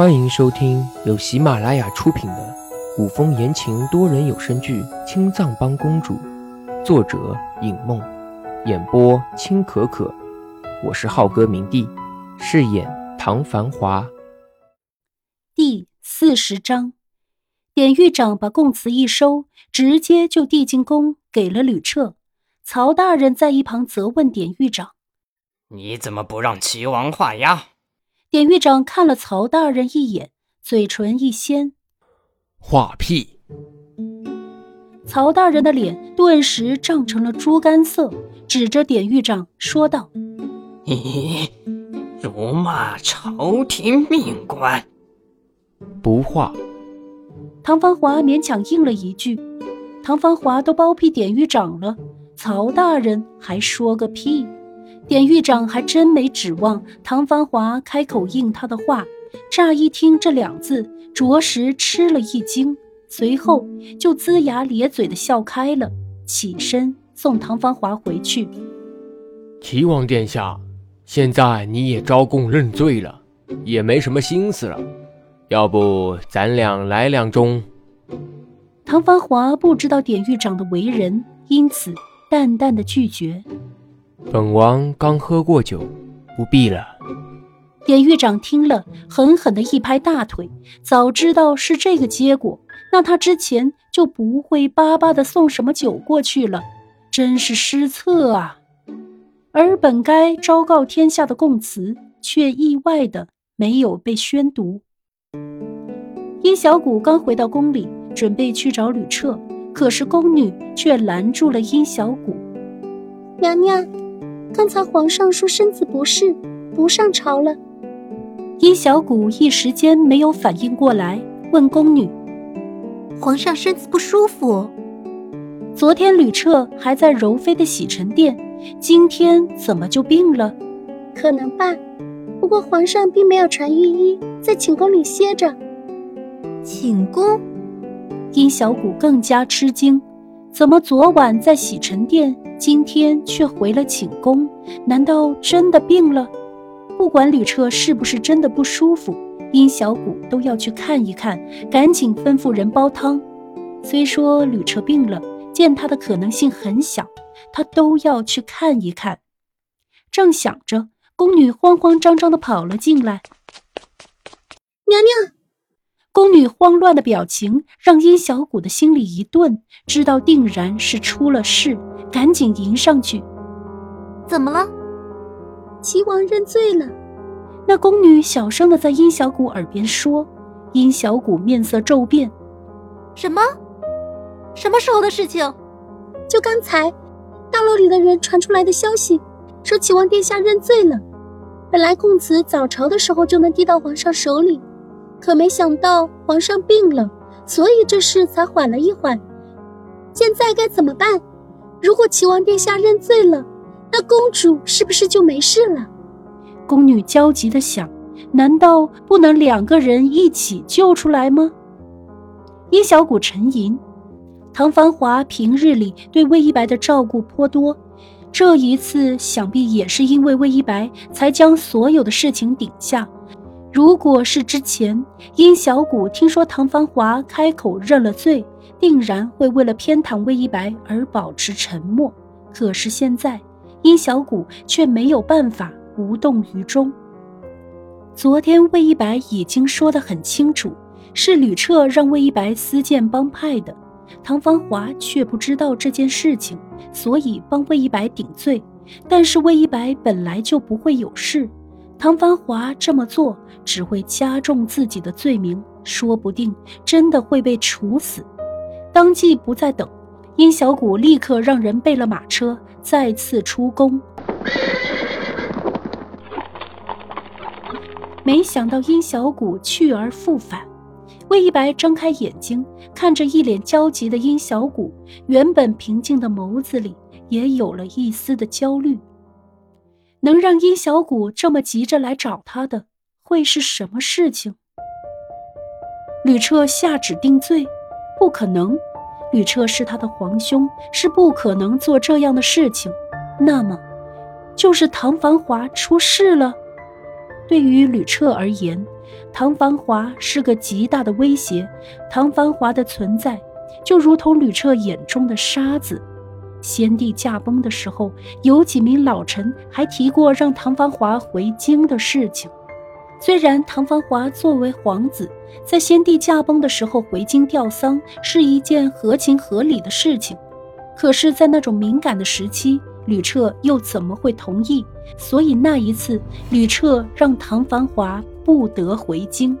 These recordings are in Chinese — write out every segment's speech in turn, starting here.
欢迎收听由喜马拉雅出品的古风言情多人有声剧《青藏帮公主》，作者影梦，演播青可可。我是浩哥明帝，饰演唐繁华。第四十章，典狱长把供词一收，直接就递进宫给了吕彻。曹大人在一旁责问典狱长：“你怎么不让齐王画押？”典狱长看了曹大人一眼，嘴唇一掀：“画屁！”曹大人的脸顿时涨成了猪肝色，指着典狱长说道：“你辱骂朝廷命官！”不画。唐芳华勉强应了一句：“唐芳华都包庇典狱长了，曹大人还说个屁！”典狱长还真没指望唐繁华开口应他的话，乍一听这两字，着实吃了一惊，随后就龇牙咧嘴的笑开了，起身送唐繁华回去。齐王殿下，现在你也招供认罪了，也没什么心思了，要不咱俩来两盅？唐繁华不知道典狱长的为人，因此淡淡的拒绝。本王刚喝过酒，不必了。典狱长听了，狠狠的一拍大腿。早知道是这个结果，那他之前就不会巴巴的送什么酒过去了。真是失策啊！而本该昭告天下的供词，却意外的没有被宣读。殷小谷刚回到宫里，准备去找吕彻，可是宫女却拦住了殷小谷：“娘娘。”刚才皇上说身子不适，不上朝了。殷小谷一时间没有反应过来，问宫女：“皇上身子不舒服？昨天吕彻还在柔妃的洗尘殿，今天怎么就病了？可能吧。不过皇上并没有传御医，在寝宫里歇着。寝宫？殷小谷更加吃惊，怎么昨晚在洗尘殿？今天却回了寝宫，难道真的病了？不管吕彻是不是真的不舒服，殷小谷都要去看一看，赶紧吩咐人煲汤。虽说吕彻病了，见他的可能性很小，他都要去看一看。正想着，宫女慌慌张张的跑了进来，娘娘。宫女慌乱的表情让殷小谷的心里一顿，知道定然是出了事，赶紧迎上去。怎么了？齐王认罪了。那宫女小声的在殷小谷耳边说。殷小谷面色骤变。什么？什么时候的事情？就刚才，大楼里的人传出来的消息，说齐王殿下认罪了。本来供词早朝的时候就能递到皇上手里。可没想到皇上病了，所以这事才缓了一缓。现在该怎么办？如果齐王殿下认罪了，那公主是不是就没事了？宫女焦急的想：难道不能两个人一起救出来吗？殷小谷沉吟。唐繁华平日里对魏一白的照顾颇多，这一次想必也是因为魏一白才将所有的事情顶下。如果是之前，殷小谷听说唐繁华开口认了罪，定然会为了偏袒魏一白而保持沉默。可是现在，殷小谷却没有办法无动于衷。昨天魏一白已经说得很清楚，是吕彻让魏一白私建帮派的，唐繁华却不知道这件事情，所以帮魏一白顶罪。但是魏一白本来就不会有事。唐繁华这么做只会加重自己的罪名，说不定真的会被处死。当即不再等，殷小谷立刻让人备了马车，再次出宫。没想到殷小谷去而复返，魏一白睁开眼睛，看着一脸焦急的殷小谷，原本平静的眸子里也有了一丝的焦虑。能让殷小谷这么急着来找他的，会是什么事情？吕彻下旨定罪，不可能。吕彻是他的皇兄，是不可能做这样的事情。那么，就是唐繁华出事了。对于吕彻而言，唐繁华是个极大的威胁。唐繁华的存在，就如同吕彻眼中的沙子。先帝驾崩的时候，有几名老臣还提过让唐繁华回京的事情。虽然唐繁华作为皇子，在先帝驾崩的时候回京吊丧是一件合情合理的事情，可是，在那种敏感的时期，吕彻又怎么会同意？所以那一次，吕彻让唐繁华不得回京，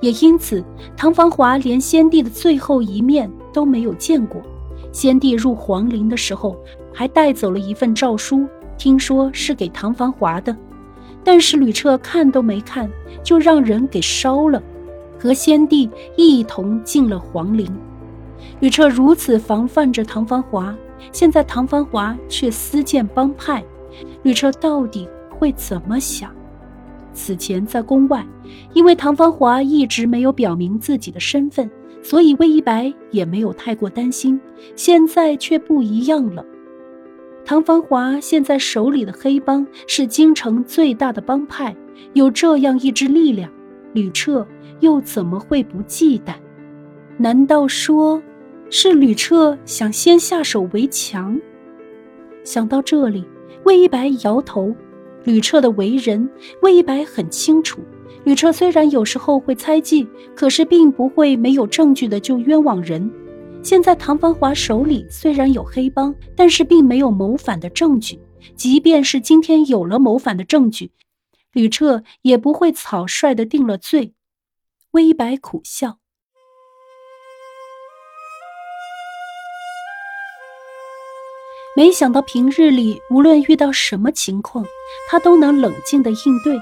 也因此，唐繁华连先帝的最后一面都没有见过。先帝入皇陵的时候，还带走了一份诏书，听说是给唐繁华的，但是吕彻看都没看，就让人给烧了，和先帝一同进了皇陵。吕彻如此防范着唐繁华，现在唐繁华却私建帮派，吕彻到底会怎么想？此前在宫外，因为唐繁华一直没有表明自己的身份。所以魏一白也没有太过担心，现在却不一样了。唐繁华现在手里的黑帮是京城最大的帮派，有这样一支力量，吕彻又怎么会不忌惮？难道说，是吕彻想先下手为强？想到这里，魏一白摇头。吕彻的为人，魏一白很清楚。吕彻虽然有时候会猜忌，可是并不会没有证据的就冤枉人。现在唐繁华手里虽然有黑帮，但是并没有谋反的证据。即便是今天有了谋反的证据，吕彻也不会草率的定了罪。魏一白苦笑，没想到平日里无论遇到什么情况，他都能冷静的应对。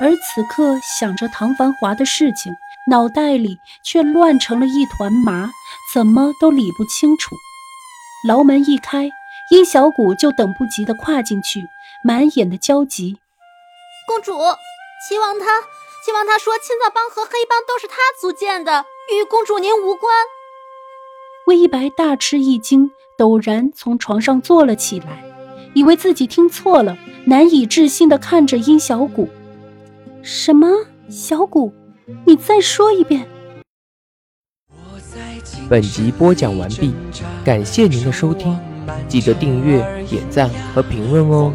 而此刻想着唐繁华的事情，脑袋里却乱成了一团麻，怎么都理不清楚。牢门一开，殷小谷就等不及的跨进去，满眼的焦急。公主，齐王他，齐王他说青藏帮和黑帮都是他组建的，与公主您无关。魏一白大吃一惊，陡然从床上坐了起来，以为自己听错了，难以置信的看着殷小谷。什么？小谷，你再说一遍。本集播讲完毕，感谢您的收听，记得订阅、点赞和评论哦。